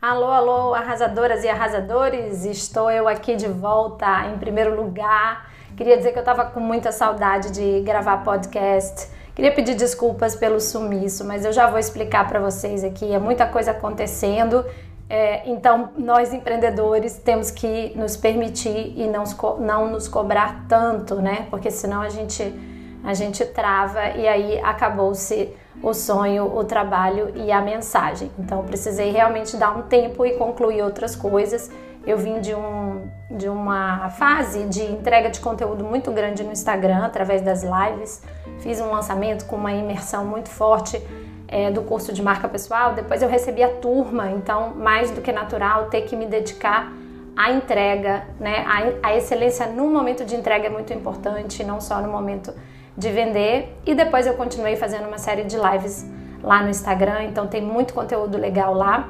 Alô, alô, arrasadoras e arrasadores, estou eu aqui de volta em primeiro lugar. Queria dizer que eu estava com muita saudade de gravar podcast. Queria pedir desculpas pelo sumiço, mas eu já vou explicar para vocês aqui. É muita coisa acontecendo, é, então nós empreendedores temos que nos permitir e não, não nos cobrar tanto, né? Porque senão a gente a gente trava e aí acabou-se o sonho, o trabalho e a mensagem. Então precisei realmente dar um tempo e concluir outras coisas. Eu vim de, um, de uma fase de entrega de conteúdo muito grande no Instagram através das lives. Fiz um lançamento com uma imersão muito forte é, do curso de marca pessoal. Depois eu recebi a turma, então mais do que natural ter que me dedicar à entrega, né? A, a excelência no momento de entrega é muito importante, não só no momento de vender e depois eu continuei fazendo uma série de lives lá no Instagram, então tem muito conteúdo legal lá.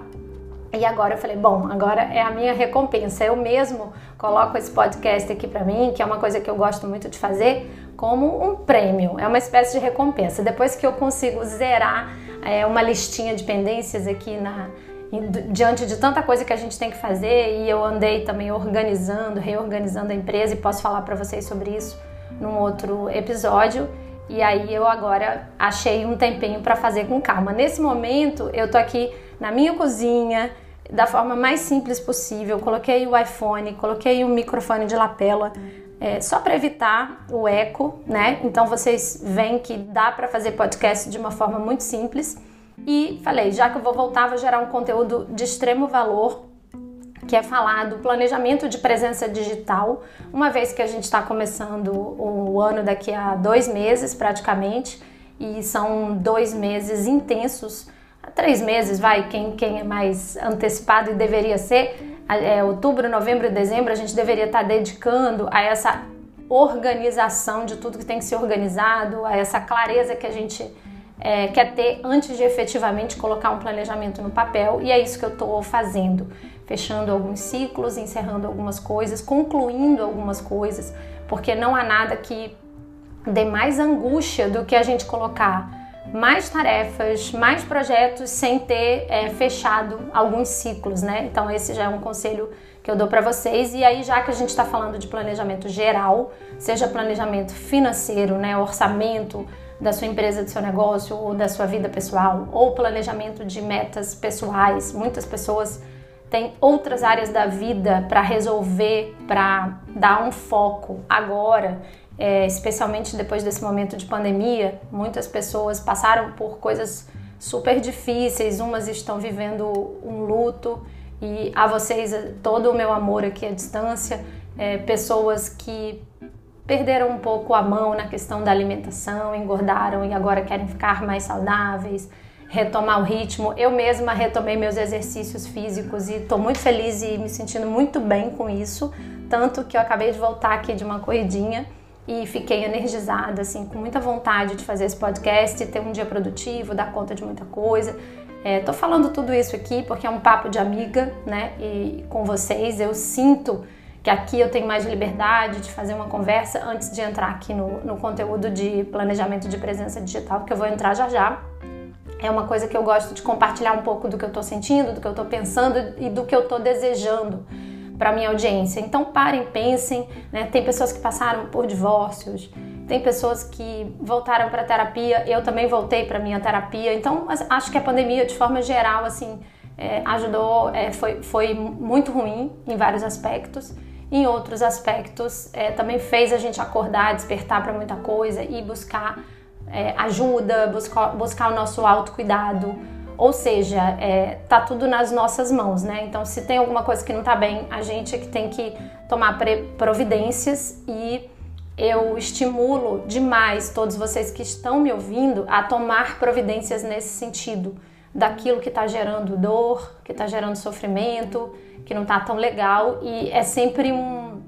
E agora eu falei, bom, agora é a minha recompensa. Eu mesmo coloco esse podcast aqui para mim, que é uma coisa que eu gosto muito de fazer, como um prêmio, é uma espécie de recompensa. Depois que eu consigo zerar é, uma listinha de pendências aqui na, diante de tanta coisa que a gente tem que fazer e eu andei também organizando, reorganizando a empresa e posso falar para vocês sobre isso num outro episódio. E aí eu agora achei um tempinho para fazer com calma. Nesse momento eu tô aqui na minha cozinha, da forma mais simples possível. Coloquei o iPhone, coloquei o microfone de lapela, é, só para evitar o eco, né? Então vocês veem que dá para fazer podcast de uma forma muito simples. E falei, já que eu vou voltar, vou gerar um conteúdo de extremo valor que é falar do planejamento de presença digital, uma vez que a gente está começando o ano daqui a dois meses praticamente, e são dois meses intensos, três meses, vai, quem, quem é mais antecipado e deveria ser, é, outubro, novembro e dezembro, a gente deveria estar tá dedicando a essa organização de tudo que tem que ser organizado, a essa clareza que a gente é, quer ter antes de efetivamente colocar um planejamento no papel, e é isso que eu estou fazendo fechando alguns ciclos, encerrando algumas coisas, concluindo algumas coisas, porque não há nada que dê mais angústia do que a gente colocar mais tarefas, mais projetos sem ter é, fechado alguns ciclos, né? Então esse já é um conselho que eu dou para vocês. E aí já que a gente está falando de planejamento geral, seja planejamento financeiro, né, orçamento da sua empresa, do seu negócio ou da sua vida pessoal, ou planejamento de metas pessoais, muitas pessoas tem outras áreas da vida para resolver, para dar um foco agora, é, especialmente depois desse momento de pandemia. Muitas pessoas passaram por coisas super difíceis, umas estão vivendo um luto e a vocês todo o meu amor aqui à distância. É, pessoas que perderam um pouco a mão na questão da alimentação, engordaram e agora querem ficar mais saudáveis retomar o ritmo. Eu mesma retomei meus exercícios físicos e estou muito feliz e me sentindo muito bem com isso. Tanto que eu acabei de voltar aqui de uma corridinha e fiquei energizada, assim, com muita vontade de fazer esse podcast, ter um dia produtivo, dar conta de muita coisa. É, tô falando tudo isso aqui porque é um papo de amiga, né? E com vocês eu sinto que aqui eu tenho mais liberdade de fazer uma conversa antes de entrar aqui no, no conteúdo de planejamento de presença digital, que eu vou entrar já já. É uma coisa que eu gosto de compartilhar um pouco do que eu estou sentindo, do que eu estou pensando e do que eu estou desejando para minha audiência. Então parem, pensem, né? Tem pessoas que passaram por divórcios, tem pessoas que voltaram para terapia. Eu também voltei para minha terapia. Então acho que a pandemia, de forma geral, assim, é, ajudou, é, foi, foi muito ruim em vários aspectos. Em outros aspectos, é, também fez a gente acordar, despertar para muita coisa e buscar é, ajuda, buscar, buscar o nosso autocuidado. Ou seja, é, tá tudo nas nossas mãos, né? Então, se tem alguma coisa que não tá bem, a gente é que tem que tomar providências e eu estimulo demais todos vocês que estão me ouvindo a tomar providências nesse sentido, daquilo que está gerando dor, que está gerando sofrimento, que não tá tão legal e é sempre um,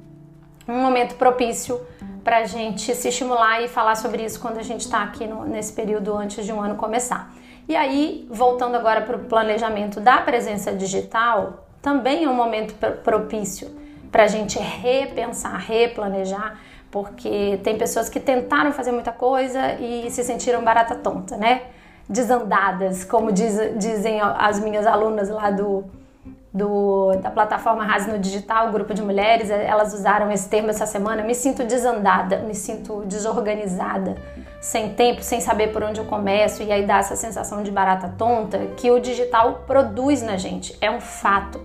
um momento propício para a gente se estimular e falar sobre isso quando a gente está aqui no, nesse período antes de um ano começar. E aí, voltando agora para o planejamento da presença digital, também é um momento propício para a gente repensar, replanejar, porque tem pessoas que tentaram fazer muita coisa e se sentiram barata tonta, né? Desandadas, como diz, dizem as minhas alunas lá do, do, da plataforma Rase no Digital, grupo de mulheres, elas usaram esse termo essa semana. Me sinto desandada, me sinto desorganizada, sem tempo, sem saber por onde eu começo, e aí dá essa sensação de barata tonta que o digital produz na gente. É um fato.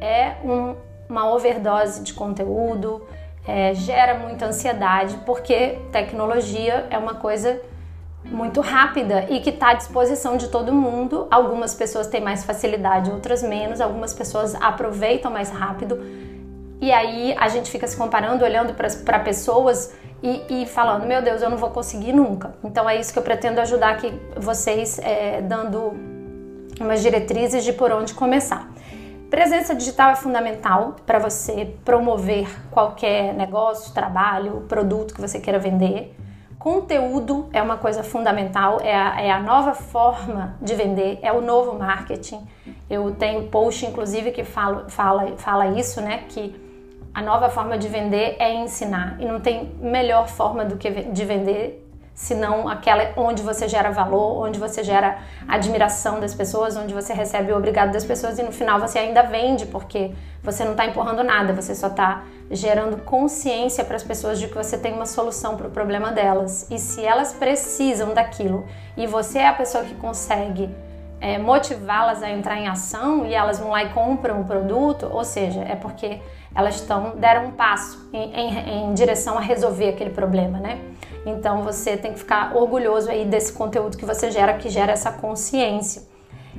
É um, uma overdose de conteúdo, é, gera muita ansiedade, porque tecnologia é uma coisa muito rápida e que está à disposição de todo mundo. Algumas pessoas têm mais facilidade, outras menos. Algumas pessoas aproveitam mais rápido. E aí a gente fica se comparando, olhando para pessoas e, e, falando: Meu Deus, eu não vou conseguir nunca. Então é isso que eu pretendo ajudar aqui vocês, é, dando umas diretrizes de por onde começar. Presença digital é fundamental para você promover qualquer negócio, trabalho, produto que você queira vender. Conteúdo é uma coisa fundamental, é a, é a, nova forma de vender, é o novo marketing. Eu tenho post, inclusive, que fala, fala, fala isso, né? Que a nova forma de vender é ensinar. E não tem melhor forma do que de vender senão aquela onde você gera valor, onde você gera admiração das pessoas, onde você recebe o obrigado das pessoas e no final você ainda vende, porque você não está empurrando nada, você só está gerando consciência para as pessoas de que você tem uma solução para o problema delas. E se elas precisam daquilo e você é a pessoa que consegue é, motivá-las a entrar em ação e elas vão lá e compram o produto, ou seja, é porque elas estão deram um passo em, em, em direção a resolver aquele problema, né? Então você tem que ficar orgulhoso aí desse conteúdo que você gera, que gera essa consciência.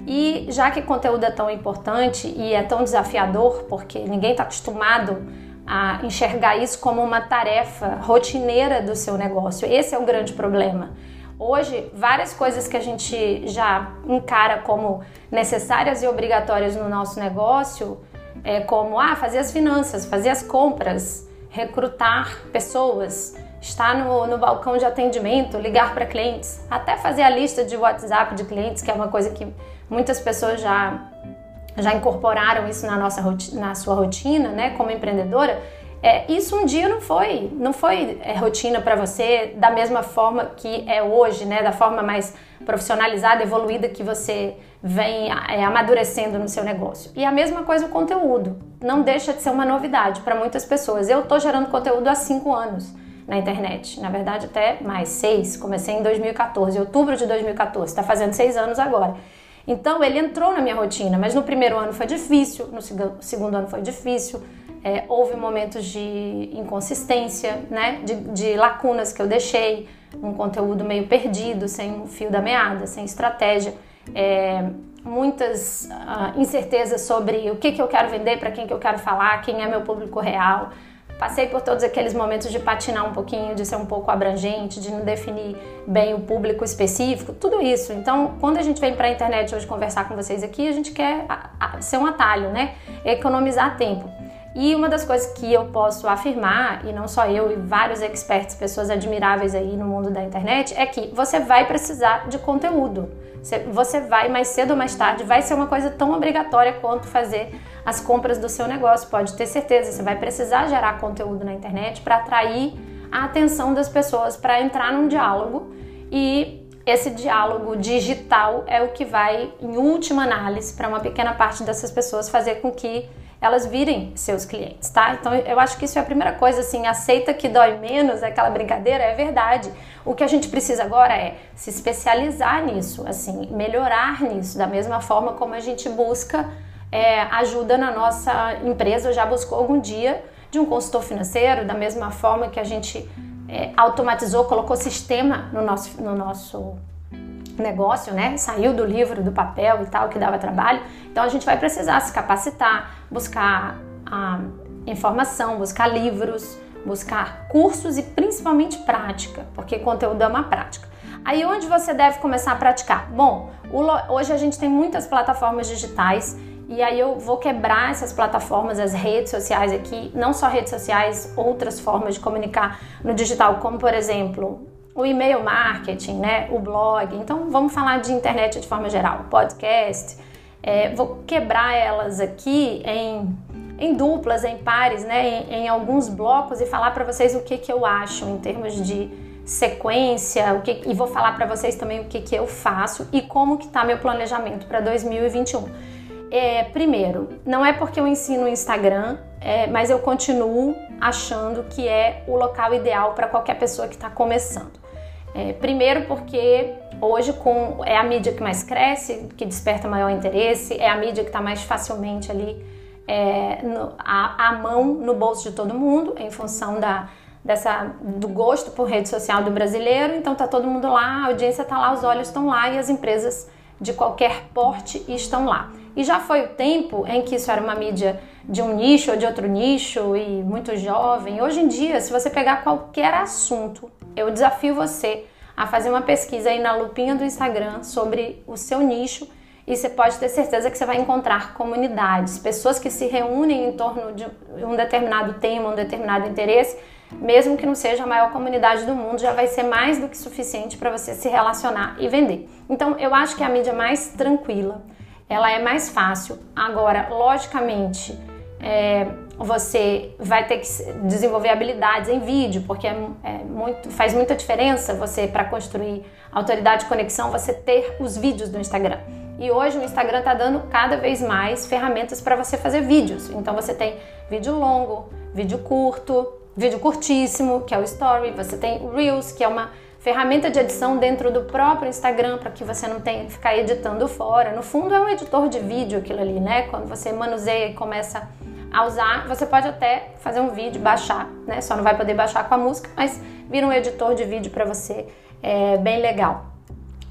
E já que conteúdo é tão importante e é tão desafiador, porque ninguém está acostumado a enxergar isso como uma tarefa rotineira do seu negócio, esse é o grande problema. Hoje, várias coisas que a gente já encara como necessárias e obrigatórias no nosso negócio, é como ah, fazer as finanças, fazer as compras, recrutar pessoas, estar no, no balcão de atendimento, ligar para clientes, até fazer a lista de WhatsApp de clientes, que é uma coisa que muitas pessoas já, já incorporaram isso na, nossa, na sua rotina, né, como empreendedora. É, isso um dia não foi, não foi é, rotina para você da mesma forma que é hoje, né, da forma mais profissionalizada, evoluída que você vem é, amadurecendo no seu negócio. E a mesma coisa o conteúdo, não deixa de ser uma novidade para muitas pessoas. Eu estou gerando conteúdo há cinco anos na internet. Na verdade, até mais, seis. Comecei em 2014, outubro de 2014. Está fazendo seis anos agora. Então, ele entrou na minha rotina, mas no primeiro ano foi difícil, no segundo ano foi difícil. É, houve momentos de inconsistência, né? De, de, lacunas que eu deixei, um conteúdo meio perdido, sem o fio da meada, sem estratégia. É, muitas uh, incertezas sobre o que, que eu quero vender, para quem que eu quero falar, quem é meu público real. Passei por todos aqueles momentos de patinar um pouquinho, de ser um pouco abrangente, de não definir bem o público específico, tudo isso. Então, quando a gente vem para a internet hoje conversar com vocês aqui, a gente quer ser um atalho, né? Economizar tempo. E uma das coisas que eu posso afirmar, e não só eu e vários experts, pessoas admiráveis aí no mundo da internet, é que você vai precisar de conteúdo. Você vai mais cedo ou mais tarde, vai ser uma coisa tão obrigatória quanto fazer as compras do seu negócio. Pode ter certeza, você vai precisar gerar conteúdo na internet para atrair a atenção das pessoas, para entrar num diálogo e esse diálogo digital é o que vai, em última análise, para uma pequena parte dessas pessoas fazer com que elas virem seus clientes, tá? Então eu acho que isso é a primeira coisa, assim, aceita que dói menos, é aquela brincadeira, é verdade. O que a gente precisa agora é se especializar nisso, assim, melhorar nisso, da mesma forma como a gente busca é, ajuda na nossa empresa, já buscou algum dia de um consultor financeiro, da mesma forma que a gente é, automatizou, colocou sistema no nosso, no nosso negócio, né? Saiu do livro, do papel e tal, que dava trabalho. Então a gente vai precisar se capacitar, buscar a informação, buscar livros, buscar cursos e principalmente prática, porque conteúdo é uma prática. Aí onde você deve começar a praticar? Bom, hoje a gente tem muitas plataformas digitais e aí eu vou quebrar essas plataformas, as redes sociais aqui, não só redes sociais, outras formas de comunicar no digital, como por exemplo o e-mail marketing, né, o blog. Então vamos falar de internet de forma geral, podcast. É, vou quebrar elas aqui em, em duplas, em pares, né, em, em alguns blocos e falar para vocês o que, que eu acho em termos de sequência, o que, e vou falar para vocês também o que, que eu faço e como que está meu planejamento para 2021. É, primeiro, não é porque eu ensino o Instagram, é, mas eu continuo achando que é o local ideal para qualquer pessoa que está começando. É, primeiro porque hoje com, é a mídia que mais cresce, que desperta maior interesse, é a mídia que está mais facilmente ali é, no, a, a, mão no bolso de todo mundo, em função da, dessa, do gosto por rede social do brasileiro. Então tá todo mundo lá, a audiência está lá, os olhos estão lá e as empresas de qualquer porte estão lá. E já foi o tempo em que isso era uma mídia de um nicho ou de outro nicho e muito jovem. Hoje em dia, se você pegar qualquer assunto, eu desafio você a fazer uma pesquisa aí na lupinha do Instagram sobre o seu nicho e você pode ter certeza que você vai encontrar comunidades, pessoas que se reúnem em torno de um determinado tema, um determinado interesse, mesmo que não seja a maior comunidade do mundo, já vai ser mais do que suficiente para você se relacionar e vender. Então, eu acho que é a mídia mais tranquila, ela é mais fácil. Agora, logicamente, é, você vai ter que desenvolver habilidades em vídeo, porque é, é muito, faz muita diferença você, para construir autoridade e conexão, você ter os vídeos do Instagram. E hoje o Instagram está dando cada vez mais ferramentas para você fazer vídeos. Então você tem vídeo longo, vídeo curto, vídeo curtíssimo, que é o Story, você tem Reels, que é uma ferramenta de edição dentro do próprio Instagram para que você não tenha que ficar editando fora. No fundo é um editor de vídeo aquilo ali, né? Quando você manuseia e começa a usar, você pode até fazer um vídeo, baixar, né? Só não vai poder baixar com a música, mas vira um editor de vídeo para você, é bem legal.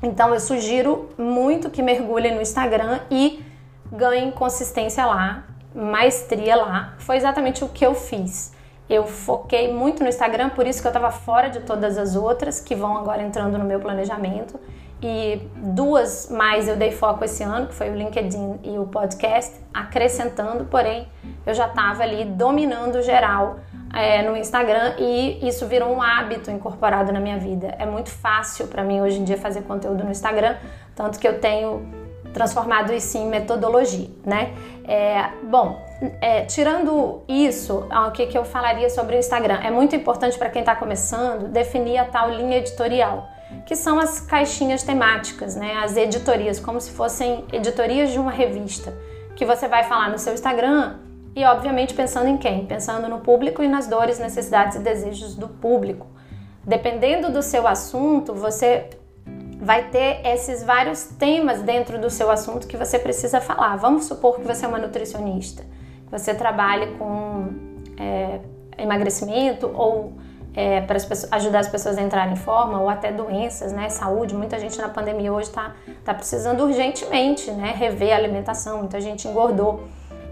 Então eu sugiro muito que mergulhe no Instagram e ganhe consistência lá, maestria lá. Foi exatamente o que eu fiz. Eu foquei muito no Instagram, por isso que eu estava fora de todas as outras que vão agora entrando no meu planejamento. E duas mais eu dei foco esse ano, que foi o LinkedIn e o podcast, acrescentando, porém eu já estava ali dominando geral é, no Instagram e isso virou um hábito incorporado na minha vida. É muito fácil para mim hoje em dia fazer conteúdo no Instagram, tanto que eu tenho transformado isso em metodologia, né? É, bom, é, tirando isso, o que, que eu falaria sobre o Instagram? É muito importante para quem está começando definir a tal linha editorial, que são as caixinhas temáticas, né? As editorias, como se fossem editorias de uma revista, que você vai falar no seu Instagram e, obviamente, pensando em quem? Pensando no público e nas dores, necessidades e desejos do público. Dependendo do seu assunto, você vai ter esses vários temas dentro do seu assunto que você precisa falar. Vamos supor que você é uma nutricionista, que você trabalhe com é, emagrecimento ou é, para as pessoas, ajudar as pessoas a entrarem em forma ou até doenças, né? Saúde. Muita gente na pandemia hoje está tá precisando urgentemente, né? Rever a alimentação. Muita gente engordou.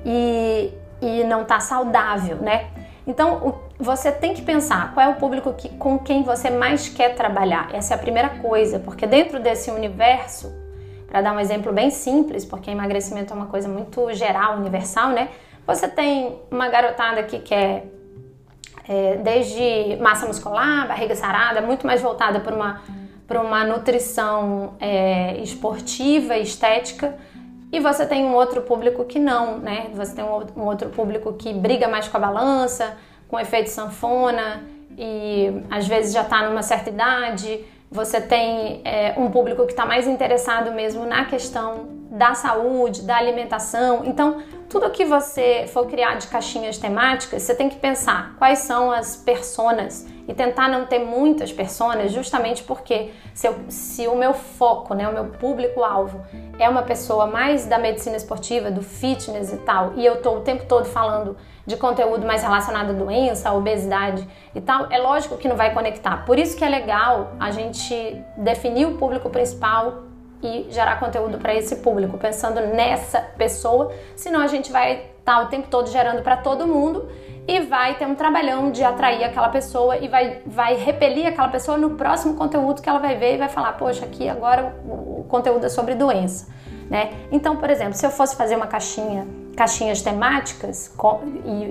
E, e não está saudável, né? Então, você tem que pensar qual é o público que, com quem você mais quer trabalhar. Essa é a primeira coisa, porque dentro desse universo, para dar um exemplo bem simples, porque emagrecimento é uma coisa muito geral, universal, né? Você tem uma garotada que quer é, desde massa muscular, barriga sarada, muito mais voltada para uma, uma nutrição é, esportiva, estética, e você tem um outro público que não, né? Você tem um outro público que briga mais com a balança, com efeito sanfona e às vezes já está numa certa idade. Você tem é, um público que está mais interessado mesmo na questão da saúde, da alimentação. Então, tudo que você for criar de caixinhas temáticas, você tem que pensar quais são as personas e tentar não ter muitas personas, justamente porque se, eu, se o meu foco, né, o meu público-alvo é uma pessoa mais da medicina esportiva, do fitness e tal, e eu estou o tempo todo falando de conteúdo mais relacionado à doença, obesidade e tal, é lógico que não vai conectar. Por isso que é legal a gente definir o público principal e gerar conteúdo para esse público, pensando nessa pessoa, senão a gente vai estar tá o tempo todo gerando para todo mundo e vai ter um trabalhão de atrair aquela pessoa e vai, vai repelir aquela pessoa no próximo conteúdo que ela vai ver e vai falar, poxa, aqui agora o, conteúdo é sobre doença, né? Então, por exemplo, se eu fosse fazer uma caixinha, caixinhas temáticas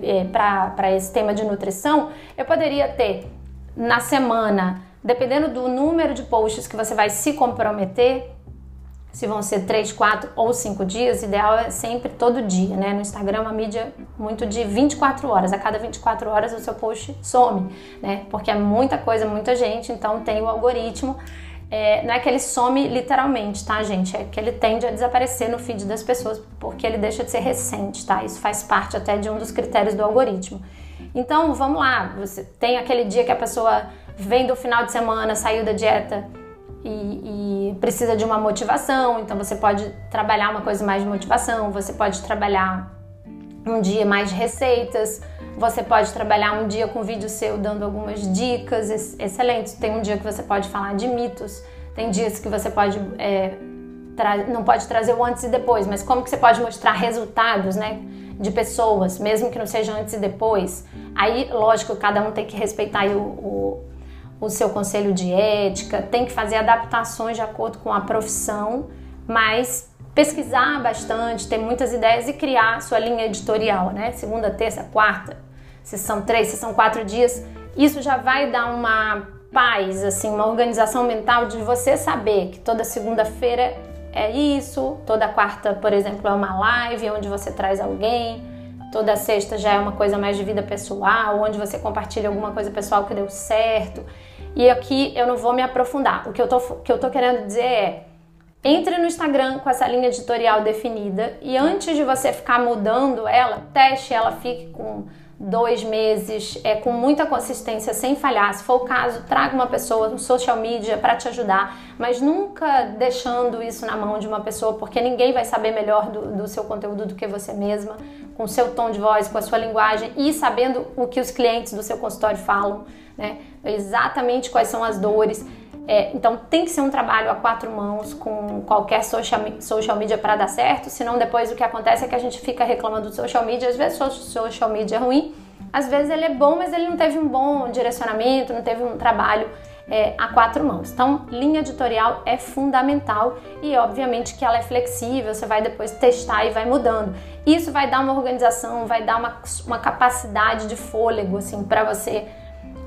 é, para esse tema de nutrição, eu poderia ter na semana, dependendo do número de posts que você vai se comprometer, se vão ser 3, 4 ou 5 dias, ideal é sempre todo dia, né? No Instagram uma mídia muito de 24 horas. A cada 24 horas o seu post some, né? Porque é muita coisa, muita gente, então tem o algoritmo é, não é que ele some literalmente, tá, gente? É que ele tende a desaparecer no feed das pessoas porque ele deixa de ser recente, tá? Isso faz parte até de um dos critérios do algoritmo. Então, vamos lá, você tem aquele dia que a pessoa vem do final de semana, saiu da dieta e, e precisa de uma motivação, então você pode trabalhar uma coisa mais de motivação, você pode trabalhar um dia mais de receitas, você pode trabalhar um dia com vídeo seu dando algumas dicas excelentes. Tem um dia que você pode falar de mitos, tem dias que você pode é, não pode trazer o antes e depois, mas como que você pode mostrar resultados, né, de pessoas, mesmo que não seja antes e depois. Aí, lógico, cada um tem que respeitar o, o, o seu conselho de ética, tem que fazer adaptações de acordo com a profissão, mas pesquisar bastante, ter muitas ideias e criar sua linha editorial, né? Segunda, terça, quarta, se são três, se são quatro dias, isso já vai dar uma paz, assim, uma organização mental de você saber que toda segunda-feira é isso, toda quarta, por exemplo, é uma live onde você traz alguém, toda sexta já é uma coisa mais de vida pessoal, onde você compartilha alguma coisa pessoal que deu certo. E aqui eu não vou me aprofundar. O que eu tô, que eu tô querendo dizer é entre no Instagram com essa linha editorial definida e antes de você ficar mudando ela, teste ela, fique com dois meses, é, com muita consistência, sem falhar. Se for o caso, traga uma pessoa no social media para te ajudar, mas nunca deixando isso na mão de uma pessoa, porque ninguém vai saber melhor do, do seu conteúdo do que você mesma, com o seu tom de voz, com a sua linguagem e sabendo o que os clientes do seu consultório falam, né? Exatamente quais são as dores. É, então tem que ser um trabalho a quatro mãos com qualquer social, social media para dar certo, senão depois o que acontece é que a gente fica reclamando do social media, às vezes o social media é ruim, às vezes ele é bom, mas ele não teve um bom direcionamento, não teve um trabalho é, a quatro mãos. Então, linha editorial é fundamental e, obviamente, que ela é flexível, você vai depois testar e vai mudando. Isso vai dar uma organização, vai dar uma, uma capacidade de fôlego, assim, para você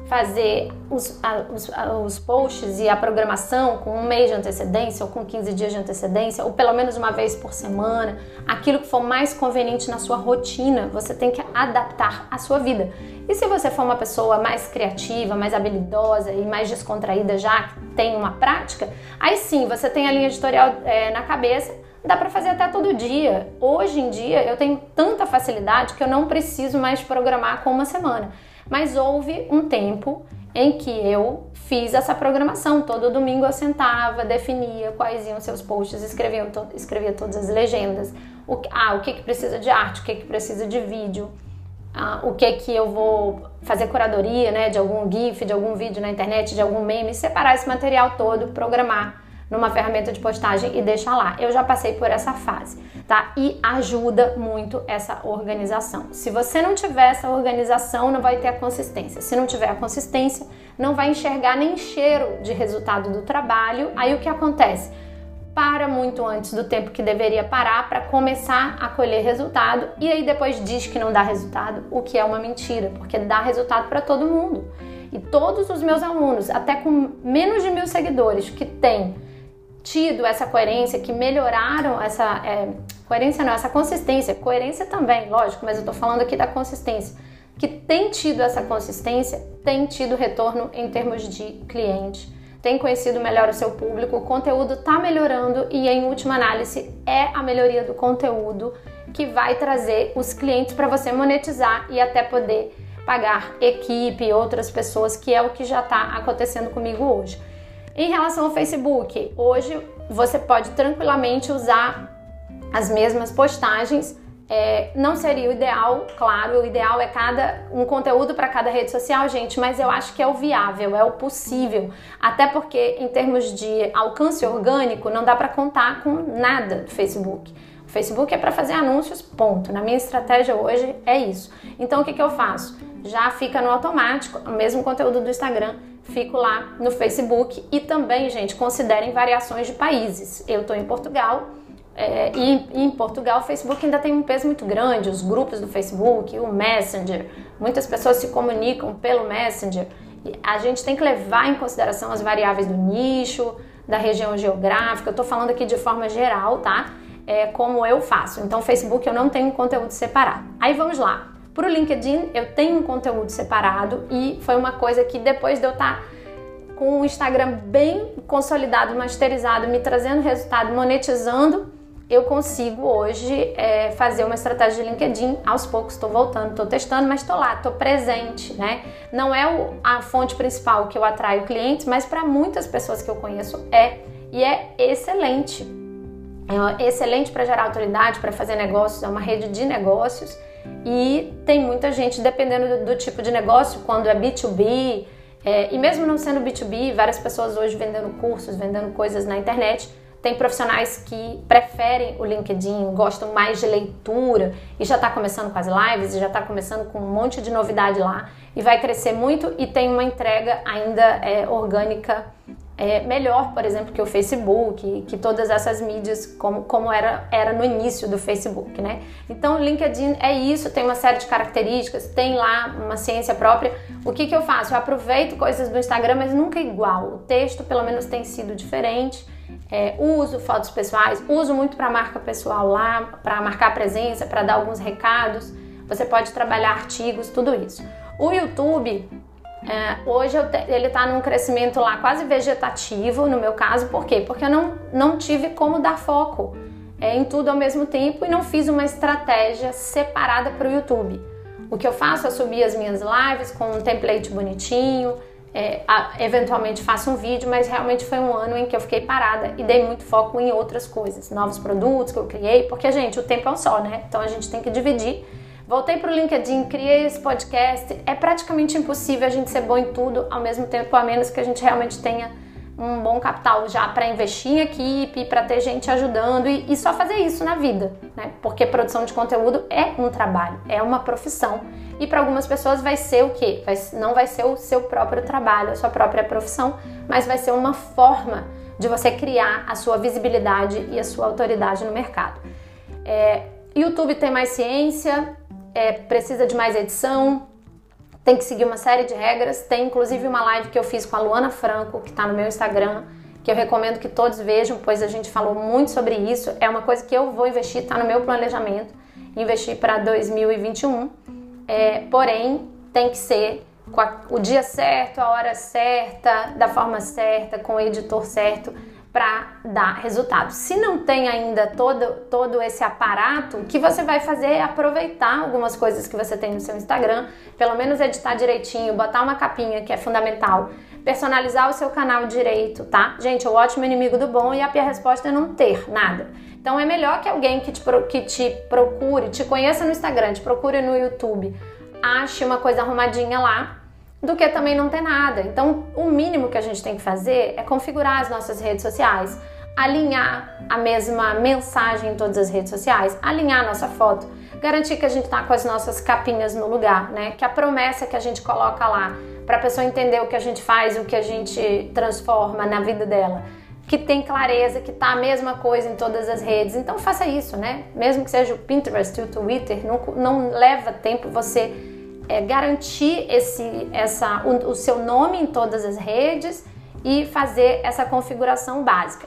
fazer os, a, os, a, os, posts e a programação com um mês de antecedência ou com 15 dias de antecedência, ou pelo menos uma vez por semana, aquilo que for mais conveniente na sua rotina, você tem que adaptar à sua vida. E se você for uma pessoa mais criativa, mais habilidosa e mais descontraída já, que tem uma prática, aí sim você tem a linha editorial é, na cabeça dá para fazer até todo dia. Hoje em dia eu tenho tanta facilidade que eu não preciso mais programar com uma semana. Mas houve um tempo em que eu fiz essa programação. Todo domingo eu sentava, definia quais iam seus posts, escrevia, to escrevia todas as legendas. O, ah, o que, que precisa de arte, o que, que precisa de vídeo, ah, o que que eu vou fazer curadoria, né, de algum GIF, de algum vídeo na internet, de algum meme, separar esse material todo, programar numa ferramenta de postagem e deixar lá. Eu já passei por essa fase, tá? E ajuda muito essa organização. Se você não tiver essa organização, não vai ter a consistência. Se não tiver a consistência, não vai enxergar nem cheiro de resultado do trabalho. Aí o que acontece? Para muito antes do tempo que deveria parar para começar a colher resultado e aí depois diz que não dá resultado, o que é uma mentira, porque dá resultado para todo mundo. E todos os meus alunos, até com menos de mil seguidores, que têm tido essa coerência, que melhoraram essa é, coerência não, essa consistência, coerência também, lógico, mas eu tô falando aqui da consistência, que tem tido essa consistência, tem tido retorno em termos de cliente, tem conhecido melhor o seu público, o conteúdo tá melhorando e em última análise é a melhoria do conteúdo que vai trazer os clientes para você monetizar e até poder pagar equipe outras pessoas, que é o que já está acontecendo comigo hoje. Em relação ao Facebook, hoje você pode tranquilamente usar as mesmas postagens. É, não seria o ideal, claro, o ideal é cada um conteúdo para cada rede social, gente, mas eu acho que é o viável, é o possível. Até porque em termos de alcance orgânico, não dá para contar com nada do Facebook. O Facebook é para fazer anúncios, ponto. Na minha estratégia hoje é isso. Então o que, que eu faço? Já fica no automático, o mesmo conteúdo do Instagram fico lá no Facebook e também, gente, considerem variações de países. Eu estou em Portugal é, e, e, em Portugal o Facebook ainda tem um peso muito grande, os grupos do Facebook, o Messenger, muitas pessoas se comunicam pelo Messenger. a gente tem que levar em consideração as variáveis do nicho, da região geográfica. Eu estou falando aqui de forma geral, tá? É como eu faço. Então, Facebook eu não tenho conteúdo separado. Aí vamos lá. Para o LinkedIn, eu tenho um conteúdo separado e foi uma coisa que depois de eu estar tá com um Instagram bem consolidado, masterizado, me trazendo resultado, monetizando, eu consigo hoje é, fazer uma estratégia de LinkedIn. Aos poucos estou voltando, estou testando, mas estou lá, estou presente, né? Não é o, a fonte principal que eu atraio clientes, mas para muitas pessoas que eu conheço é e é excelente. É excelente para gerar autoridade, para fazer negócios, é uma rede de negócios e tem muita gente, dependendo do, do tipo de negócio, quando é B2B, é, e mesmo não sendo B2B, várias pessoas hoje vendendo cursos, vendendo coisas na internet, tem profissionais que preferem o LinkedIn, gostam mais de leitura e já está começando com as lives, e já está começando com um monte de novidade lá e vai crescer muito e tem uma entrega ainda é, orgânica é, melhor, por exemplo, que o Facebook, que todas essas mídias, como, como era, era no início do Facebook, né? Então, o LinkedIn é isso, tem uma série de características, tem lá uma ciência própria. O que, que eu faço? Eu aproveito coisas do Instagram, mas nunca igual. O texto, pelo menos, tem sido diferente. É, uso fotos pessoais, uso muito para marca pessoal lá, para marcar presença, para dar alguns recados. Você pode trabalhar artigos, tudo isso. O YouTube é, hoje te, ele está num crescimento lá quase vegetativo, no meu caso, por quê? Porque eu não, não tive como dar foco é, em tudo ao mesmo tempo e não fiz uma estratégia separada para o YouTube. O que eu faço é subir as minhas lives com um template bonitinho, é, a, eventualmente faço um vídeo, mas realmente foi um ano em que eu fiquei parada e dei muito foco em outras coisas, novos produtos que eu criei, porque, gente, o tempo é um só, né? Então a gente tem que dividir Voltei para o LinkedIn, criei esse podcast. É praticamente impossível a gente ser bom em tudo ao mesmo tempo, a menos que a gente realmente tenha um bom capital já para investir em equipe, para ter gente ajudando e, e, só fazer isso na vida, né? Porque produção de conteúdo é um trabalho, é uma profissão e para algumas pessoas vai ser o quê? Vai, não vai ser o seu próprio trabalho, a sua própria profissão, mas vai ser uma forma de você criar a sua visibilidade e a sua autoridade no mercado. É, YouTube tem mais ciência, é, precisa de mais edição, tem que seguir uma série de regras. Tem inclusive uma live que eu fiz com a Luana Franco, que está no meu Instagram, que eu recomendo que todos vejam, pois a gente falou muito sobre isso. É uma coisa que eu vou investir, está no meu planejamento, investir para 2021. É, porém, tem que ser com a, o dia certo, a hora certa, da forma certa, com o editor certo para dar resultado. Se não tem ainda todo, todo esse aparato, o que você vai fazer é aproveitar algumas coisas que você tem no seu Instagram, pelo menos editar direitinho, botar uma capinha que é fundamental, personalizar o seu canal direito, tá? Gente, o ótimo inimigo do bom e a pior resposta é não ter nada. Então é melhor que alguém que te, que te procure, te conheça no Instagram, te procure no YouTube, ache uma coisa arrumadinha lá do que também não ter nada. Então, o mínimo que a gente tem que fazer é configurar as nossas redes sociais, alinhar a mesma mensagem em todas as redes sociais, alinhar nossa foto, garantir que a gente está com as nossas capinhas no lugar, né? Que a promessa que a gente coloca lá para a pessoa entender o que a gente faz, o que a gente transforma na vida dela, que tem clareza, que tá a mesma coisa em todas as redes. Então faça isso, né? Mesmo que seja o Pinterest, o Twitter, não, não leva tempo você é, garantir esse, essa, o, o seu nome em todas as redes e fazer essa configuração básica.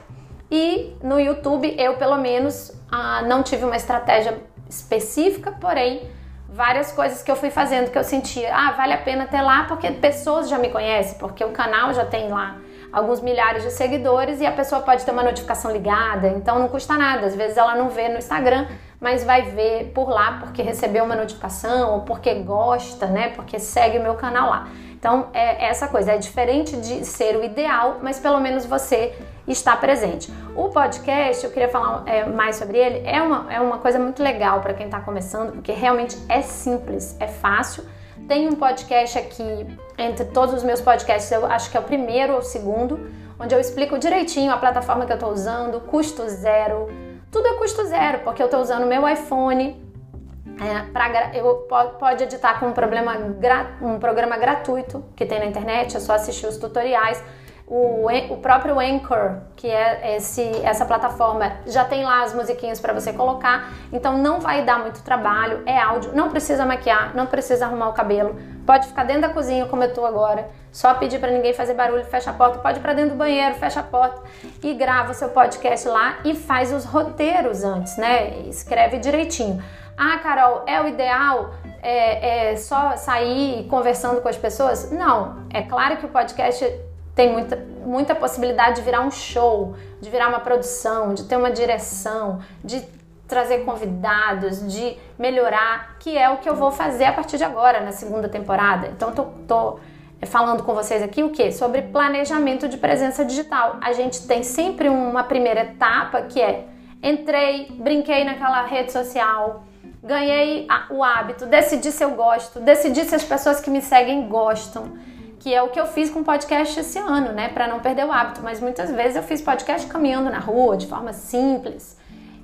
E no YouTube eu pelo menos ah, não tive uma estratégia específica, porém várias coisas que eu fui fazendo que eu sentia, ah, vale a pena ter lá porque pessoas já me conhecem, porque o canal já tem lá alguns milhares de seguidores e a pessoa pode ter uma notificação ligada, então não custa nada. Às vezes ela não vê no Instagram, mas vai ver por lá porque recebeu uma notificação ou porque gosta, né? Porque segue o meu canal lá. Então é essa coisa, é diferente de ser o ideal, mas pelo menos você está presente. O podcast, eu queria falar é, mais sobre ele, é uma, é uma coisa muito legal para quem está começando, porque realmente é simples, é fácil. Tem um podcast aqui, entre todos os meus podcasts, eu acho que é o primeiro ou o segundo, onde eu explico direitinho a plataforma que eu estou usando, custo zero tudo é custo zero, porque eu estou usando meu iPhone. É, pra, eu pode editar com um, problema, um programa gratuito que tem na internet, é só assistir os tutoriais. O, o próprio Anchor, que é esse, essa plataforma, já tem lá as musiquinhas para você colocar, então não vai dar muito trabalho, é áudio, não precisa maquiar, não precisa arrumar o cabelo, pode ficar dentro da cozinha como eu tô agora, só pedir para ninguém fazer barulho, fecha a porta, pode ir para dentro do banheiro, fecha a porta e grava seu podcast lá e faz os roteiros antes, né? Escreve direitinho. Ah, Carol, é o ideal é, é só sair conversando com as pessoas? Não, é claro que o podcast tem muita, muita possibilidade de virar um show, de virar uma produção, de ter uma direção, de trazer convidados, de melhorar, que é o que eu vou fazer a partir de agora, na segunda temporada. Então, tô, tô falando com vocês aqui o que? Sobre planejamento de presença digital. A gente tem sempre uma primeira etapa que é entrei, brinquei naquela rede social, ganhei o hábito, decidi se eu gosto, decidi se as pessoas que me seguem gostam que é o que eu fiz com podcast esse ano, né, para não perder o hábito. Mas muitas vezes eu fiz podcast caminhando na rua, de forma simples,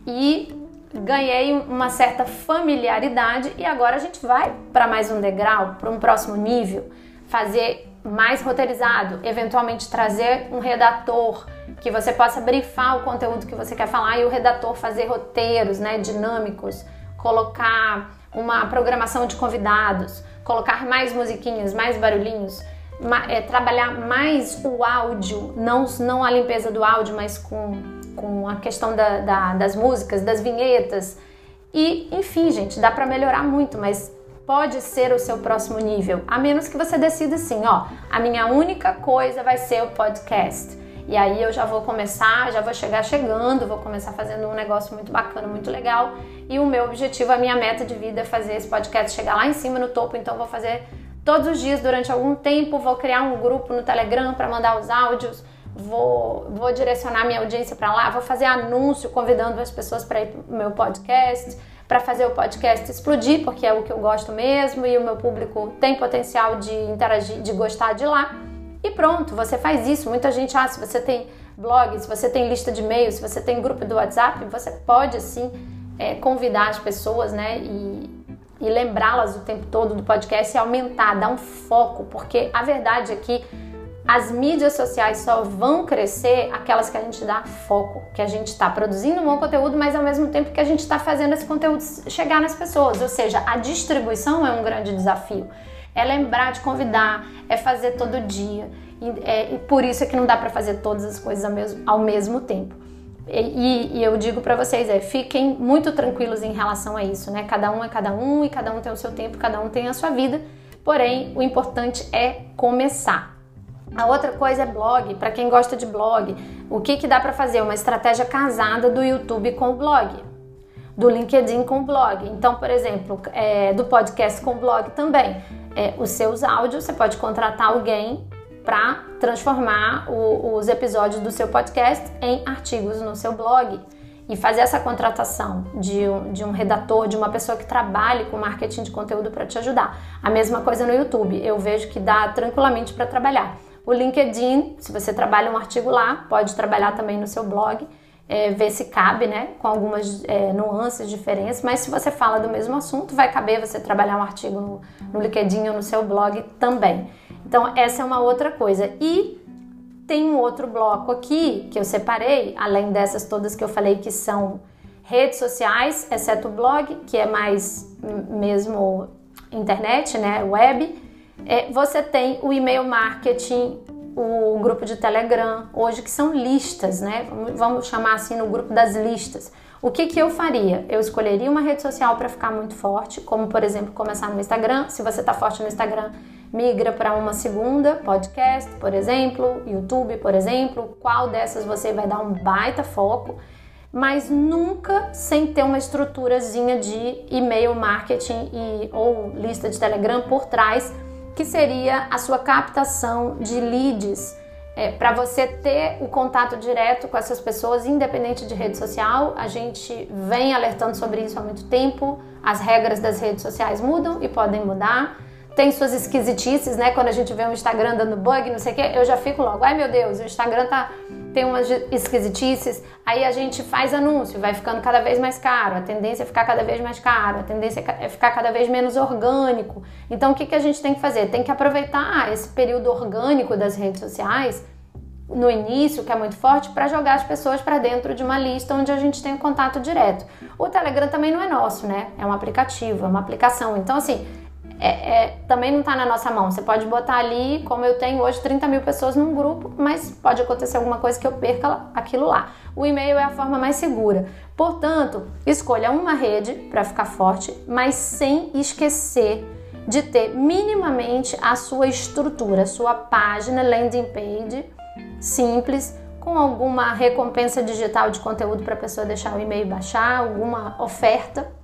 e ganhei uma certa familiaridade. E agora a gente vai para mais um degrau, para um próximo nível, fazer mais roteirizado, eventualmente trazer um redator que você possa brifar o conteúdo que você quer falar e o redator fazer roteiros, né, dinâmicos, colocar uma programação de convidados, colocar mais musiquinhas, mais barulhinhos é, trabalhar mais o áudio, não, não a limpeza do áudio, mas com, com a questão da, da, das músicas, das vinhetas. E, enfim, gente, dá para melhorar muito, mas pode ser o seu próximo nível, a menos que você decida assim, ó, a minha única coisa vai ser o podcast. E aí eu já vou começar, já vou chegar chegando, vou começar fazendo um negócio muito bacana, muito legal. E o meu objetivo, a minha meta de vida é fazer esse podcast chegar lá em cima no topo, então vou fazer Todos os dias, durante algum tempo, vou criar um grupo no Telegram para mandar os áudios, vou, vou direcionar minha audiência para lá, vou fazer anúncio convidando as pessoas para ir para meu podcast, para fazer o podcast explodir, porque é o que eu gosto mesmo e o meu público tem potencial de interagir, de gostar de lá. E pronto, você faz isso. Muita gente, ah, se você tem blog, se você tem lista de e-mails, se você tem grupo do WhatsApp, você pode sim é, convidar as pessoas, né? E, e lembrá-las o tempo todo do podcast e aumentar, dar um foco, porque a verdade é que as mídias sociais só vão crescer aquelas que a gente dá foco, que a gente está produzindo um bom conteúdo, mas ao mesmo tempo que a gente está fazendo esse conteúdo chegar nas pessoas. Ou seja, a distribuição é um grande desafio. É lembrar de convidar, é fazer todo dia. E, é, e por isso é que não dá para fazer todas as coisas ao mesmo, ao mesmo tempo. E, e, eu digo para vocês, é, fiquem muito tranquilos em relação a isso, né? Cada um é cada um e cada um tem o seu tempo, cada um tem a sua vida. Porém, o importante é começar. A outra coisa é blog. Para quem gosta de blog, o que, que dá para fazer? Uma estratégia casada do YouTube com o blog, do LinkedIn com o blog. Então, por exemplo, é, do podcast com o blog também. É, os seus áudios, você pode contratar alguém para transformar o, os episódios do seu podcast em artigos no seu blog e fazer essa contratação de um, de um redator, de uma pessoa que trabalhe com marketing de conteúdo para te ajudar. A mesma coisa no YouTube, eu vejo que dá tranquilamente para trabalhar. O LinkedIn, se você trabalha um artigo lá, pode trabalhar também no seu blog, é, ver se cabe, né, com algumas é, nuances, diferentes, mas se você fala do mesmo assunto, vai caber você trabalhar um artigo no, no LinkedIn ou no seu blog também. Então, essa é uma outra coisa. E tem um outro bloco aqui que eu separei, além dessas todas que eu falei que são redes sociais, exceto o blog, que é mais mesmo internet, né, web. É, você tem o e-mail marketing, o grupo de Telegram, hoje que são listas, né? Vamos chamar assim no grupo das listas. O que, que eu faria? Eu escolheria uma rede social para ficar muito forte, como por exemplo começar no Instagram. Se você está forte no Instagram, migra para uma segunda, podcast, por exemplo, YouTube, por exemplo. Qual dessas você vai dar um baita foco, mas nunca sem ter uma estruturazinha de e-mail marketing e, ou lista de Telegram por trás, que seria a sua captação de leads. É, para você ter o contato direto com essas pessoas, independente de rede social, a gente vem alertando sobre isso há muito tempo. As regras das redes sociais mudam e podem mudar tem suas esquisitices, né? Quando a gente vê um Instagram dando bug, não sei o quê, eu já fico logo, ai meu Deus, o Instagram tá, tem umas esquisitices, aí a gente faz anúncio, vai ficando cada vez mais caro, a tendência é ficar cada vez mais caro, a tendência é ficar cada vez menos orgânico. Então o que, que a gente tem que fazer? Tem que aproveitar esse período orgânico das redes sociais no início, que é muito forte, para jogar as pessoas para dentro de uma lista onde a gente tem um contato direto. O Telegram também não é nosso, né? É um aplicativo, é uma aplicação. Então, assim, é, é, também não está na nossa mão. Você pode botar ali, como eu tenho hoje, 30 mil pessoas num grupo, mas pode acontecer alguma coisa que eu perca aquilo lá. O e-mail é a forma mais segura. Portanto, escolha uma rede para ficar forte, mas sem esquecer de ter minimamente a sua estrutura, sua página landing page simples, com alguma recompensa digital de conteúdo para a pessoa deixar o e-mail baixar, alguma oferta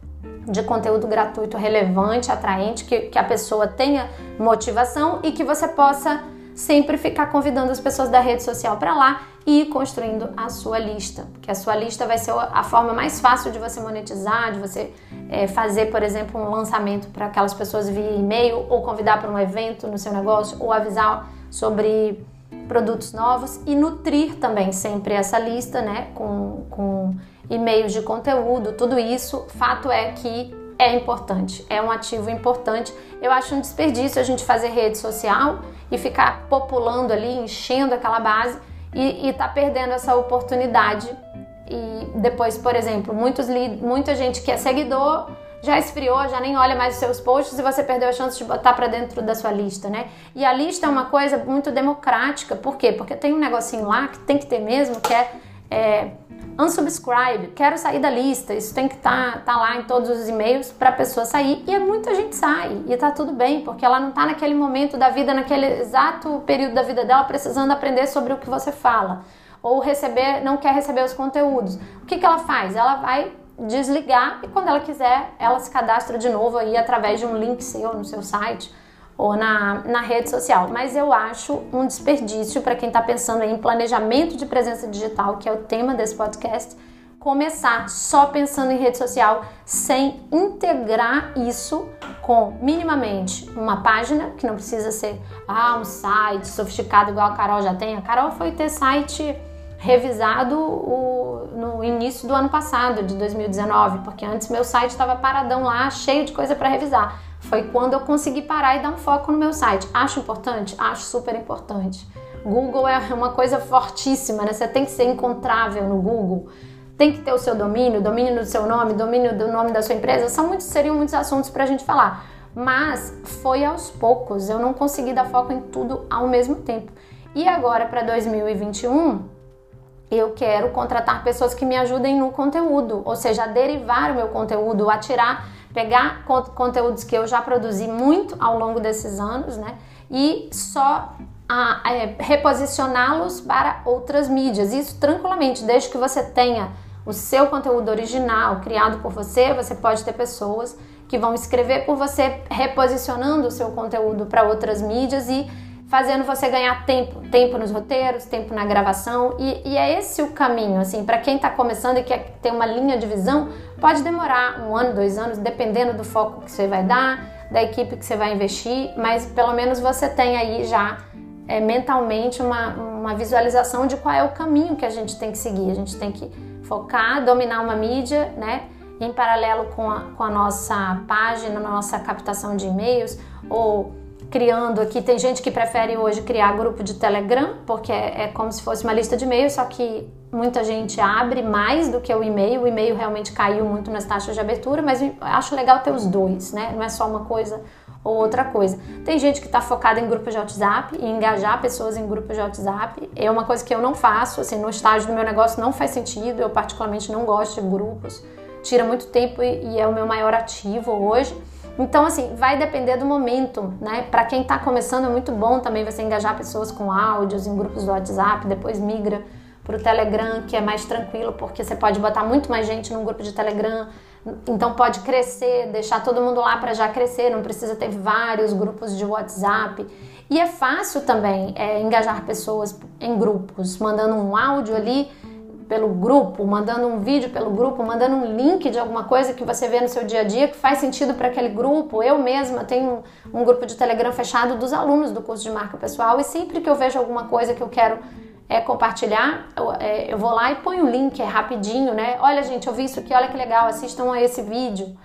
de conteúdo gratuito relevante, atraente, que, que a pessoa tenha motivação e que você possa sempre ficar convidando as pessoas da rede social para lá e ir construindo a sua lista, que a sua lista vai ser a forma mais fácil de você monetizar, de você é, fazer, por exemplo, um lançamento para aquelas pessoas via e-mail ou convidar para um evento no seu negócio ou avisar sobre produtos novos e nutrir também sempre essa lista, né, com, com e-mails de conteúdo, tudo isso, fato é que é importante, é um ativo importante. Eu acho um desperdício a gente fazer rede social e ficar populando ali, enchendo aquela base e, e tá perdendo essa oportunidade. E depois, por exemplo, muitos muita gente que é seguidor já esfriou, já nem olha mais os seus posts e você perdeu a chance de botar para dentro da sua lista, né? E a lista é uma coisa muito democrática, por quê? Porque tem um negocinho lá que tem que ter mesmo, que é, é unsubscribe, quero sair da lista. Isso tem que estar tá, tá lá em todos os e-mails para a pessoa sair. E muita gente sai e tá tudo bem, porque ela não tá naquele momento da vida, naquele exato período da vida dela, precisando aprender sobre o que você fala. Ou receber, não quer receber os conteúdos. O que, que ela faz? Ela vai desligar e quando ela quiser, ela se cadastra de novo aí através de um link seu no seu site ou na, na rede social. Mas eu acho um desperdício para quem está pensando em planejamento de presença digital, que é o tema desse podcast, começar só pensando em rede social sem integrar isso com minimamente uma página, que não precisa ser ah, um site sofisticado igual a Carol já tem. A Carol foi ter site revisado o, no início do ano passado, de 2019, porque antes meu site estava paradão lá, cheio de coisa para revisar. Foi quando eu consegui parar e dar um foco no meu site. Acho importante? Acho super importante. Google é uma coisa fortíssima, né? Você tem que ser encontrável no Google. Tem que ter o seu domínio, domínio do seu nome, domínio do nome da sua empresa. São muitos, seriam muitos assuntos para a gente falar. Mas foi aos poucos. Eu não consegui dar foco em tudo ao mesmo tempo. E agora para 2021, eu quero contratar pessoas que me ajudem no conteúdo, ou seja, a derivar o meu conteúdo, a tirar pegar conteúdos que eu já produzi muito ao longo desses anos, né? E só é, reposicioná-los para outras mídias. Isso tranquilamente, desde que você tenha o seu conteúdo original criado por você, você pode ter pessoas que vão escrever por você, reposicionando o seu conteúdo para outras mídias e fazendo você ganhar tempo, tempo nos roteiros, tempo na gravação e, e é esse o caminho, assim, para quem está começando e quer ter uma linha de visão, pode demorar um ano, dois anos, dependendo do foco que você vai dar, da equipe que você vai investir, mas pelo menos você tem aí já é, mentalmente uma, uma visualização de qual é o caminho que a gente tem que seguir, a gente tem que focar, dominar uma mídia, né? Em paralelo com a, com a nossa página, nossa captação de e-mails ou criando aqui. Tem gente que prefere hoje criar grupo de Telegram, porque é, é como se fosse uma lista de e-mails, só que muita gente abre mais do que o e-mail. O e-mail realmente caiu muito nas taxas de abertura, mas acho legal ter os dois, né? Não é só uma coisa ou outra coisa. Tem gente que está focada em grupos de WhatsApp e engajar pessoas em grupos de WhatsApp. É uma coisa que eu não faço, assim, no estágio do meu negócio não faz sentido. Eu particularmente não gosto de grupos. Tira muito tempo e, e é o meu maior ativo hoje. Então, assim, vai depender do momento, né? Para quem está começando é muito bom também você engajar pessoas com áudios em grupos do WhatsApp, depois migra para o Telegram, que é mais tranquilo, porque você pode botar muito mais gente num grupo de Telegram, então pode crescer, deixar todo mundo lá para já crescer, não precisa ter vários grupos de WhatsApp. E é fácil também é, engajar pessoas em grupos, mandando um áudio ali pelo grupo, mandando um vídeo pelo grupo, mandando um link de alguma coisa que você vê no seu dia a dia que faz sentido para aquele grupo. Eu mesma tenho um, um, grupo de Telegram fechado dos alunos do curso de marca pessoal e sempre que eu vejo alguma coisa que eu quero é, compartilhar, eu, é, eu vou lá e ponho o link, é rapidinho, né? Olha, gente, eu vi isso aqui, olha que legal, assistam a esse vídeo.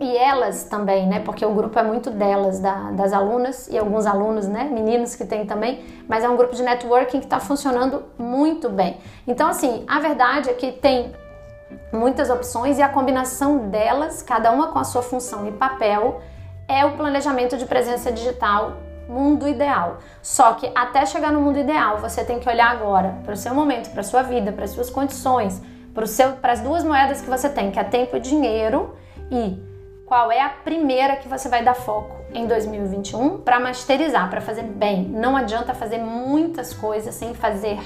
E elas também, né? Porque o grupo é muito delas, da, das alunas e alguns alunos, né? Meninos que tem também, mas é um grupo de networking que está funcionando muito bem. Então, assim, a verdade é que tem muitas opções e a combinação delas, cada uma com a sua função e papel, é o planejamento de presença digital mundo ideal. Só que até chegar no mundo ideal, você tem que olhar agora para o seu momento, para sua vida, para as suas condições, para as duas moedas que você tem, que é tempo e dinheiro e qual é a primeira que você vai dar foco em 2021 para masterizar, para fazer bem. Não adianta fazer muitas coisas sem fazer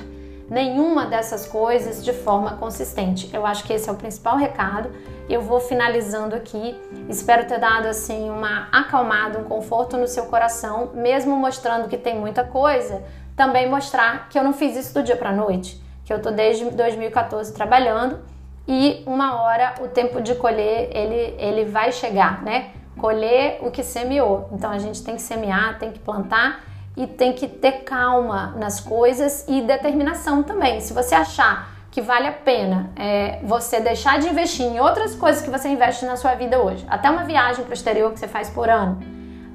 nenhuma dessas coisas de forma consistente. Eu acho que esse é o principal recado. Eu vou finalizando aqui. Espero ter dado assim uma acalmada, um conforto no seu coração, mesmo mostrando que tem muita coisa, também mostrar que eu não fiz isso do dia para noite, que eu tô desde 2014 trabalhando e uma hora o tempo de colher ele ele vai chegar, né? Colher o que semeou. Então a gente tem que semear, tem que plantar e tem que ter calma nas coisas e determinação também. Se você achar que vale a pena é, você deixar de investir em outras coisas que você investe na sua vida hoje, até uma viagem para o exterior que você faz por ano,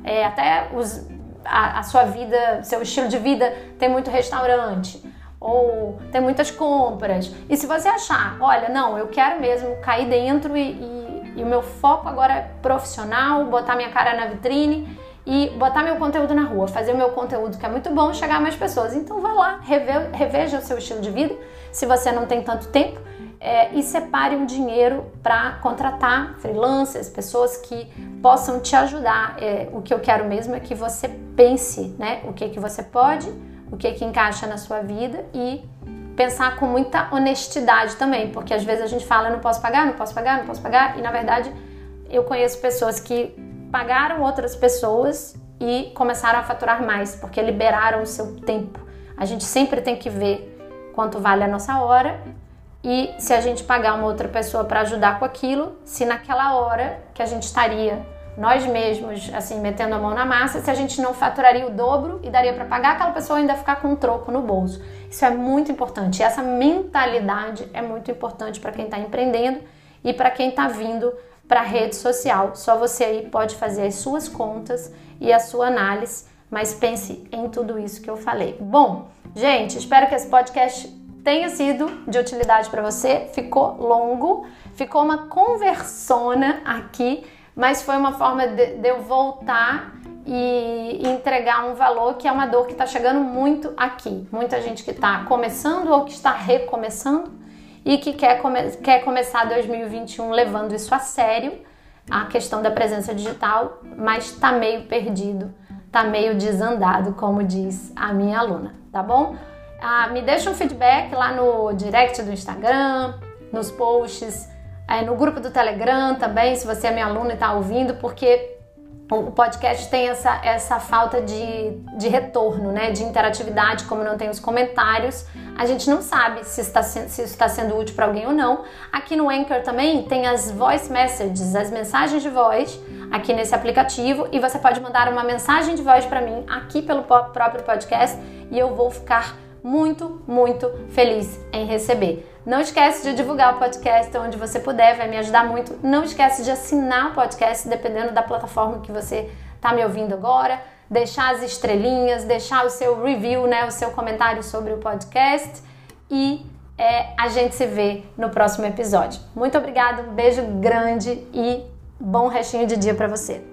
é, até os, a, a sua vida, seu estilo de vida tem muito restaurante ou tem muitas compras. E se você achar, olha, não, eu quero mesmo cair dentro e, e, e o meu foco agora é profissional, botar minha cara na vitrine e botar meu conteúdo na rua, fazer o meu conteúdo que é muito bom chegar a mais pessoas. Então vá lá, reve, reveja o seu estilo de vida, se você não tem tanto tempo, é, e separe um dinheiro para contratar freelancers, pessoas que possam te ajudar. É, o que eu quero mesmo é que você pense, né, o que que você pode, o que que encaixa na sua vida e pensar com muita honestidade também, porque às vezes a gente fala não posso pagar, não posso pagar, não posso pagar, e na verdade eu conheço pessoas que pagaram outras pessoas e começaram a faturar mais, porque liberaram o seu tempo. A gente sempre tem que ver quanto vale a nossa hora e se a gente pagar uma outra pessoa para ajudar com aquilo, se naquela hora que a gente estaria nós mesmos, assim, metendo a mão na massa, se a gente não faturaria o dobro e daria para pagar aquela pessoa ainda ficar com um troco no bolso. Isso é muito importante. E essa mentalidade é muito importante para quem está empreendendo e para quem está vindo para a rede social. Só você aí pode fazer as suas contas e a sua análise, mas pense em tudo isso que eu falei. Bom, gente, espero que esse podcast tenha sido de utilidade para você. Ficou longo, ficou uma conversona aqui, mas foi uma forma de, de eu voltar e entregar um valor que é uma dor que está chegando muito aqui. Muita gente que está começando ou que está recomeçando e que quer, come quer começar 2021 levando isso a sério, a questão da presença digital, mas tá meio perdido, tá meio desandado, como diz a minha aluna, tá bom? Ah, me deixa um feedback lá no direct do Instagram, nos posts, é, no grupo do Telegram também, se você é minha aluna e está ouvindo, porque o podcast tem essa, essa falta de, de retorno, né? De interatividade, como não tem os comentários, a gente não sabe se, está, se isso está sendo útil para alguém ou não. Aqui no Anchor também tem as voice messages, as mensagens de voz aqui nesse aplicativo e você pode mandar uma mensagem de voz para mim aqui pelo próprio podcast e eu vou ficar muito, muito feliz em receber. Não esquece de divulgar o podcast onde você puder, vai me ajudar muito. Não esquece de assinar o podcast, dependendo da plataforma que você está me ouvindo agora. Deixar as estrelinhas, deixar o seu review, né, o seu comentário sobre o podcast. E é, a gente se vê no próximo episódio. Muito obrigada, um beijo grande e bom restinho de dia para você.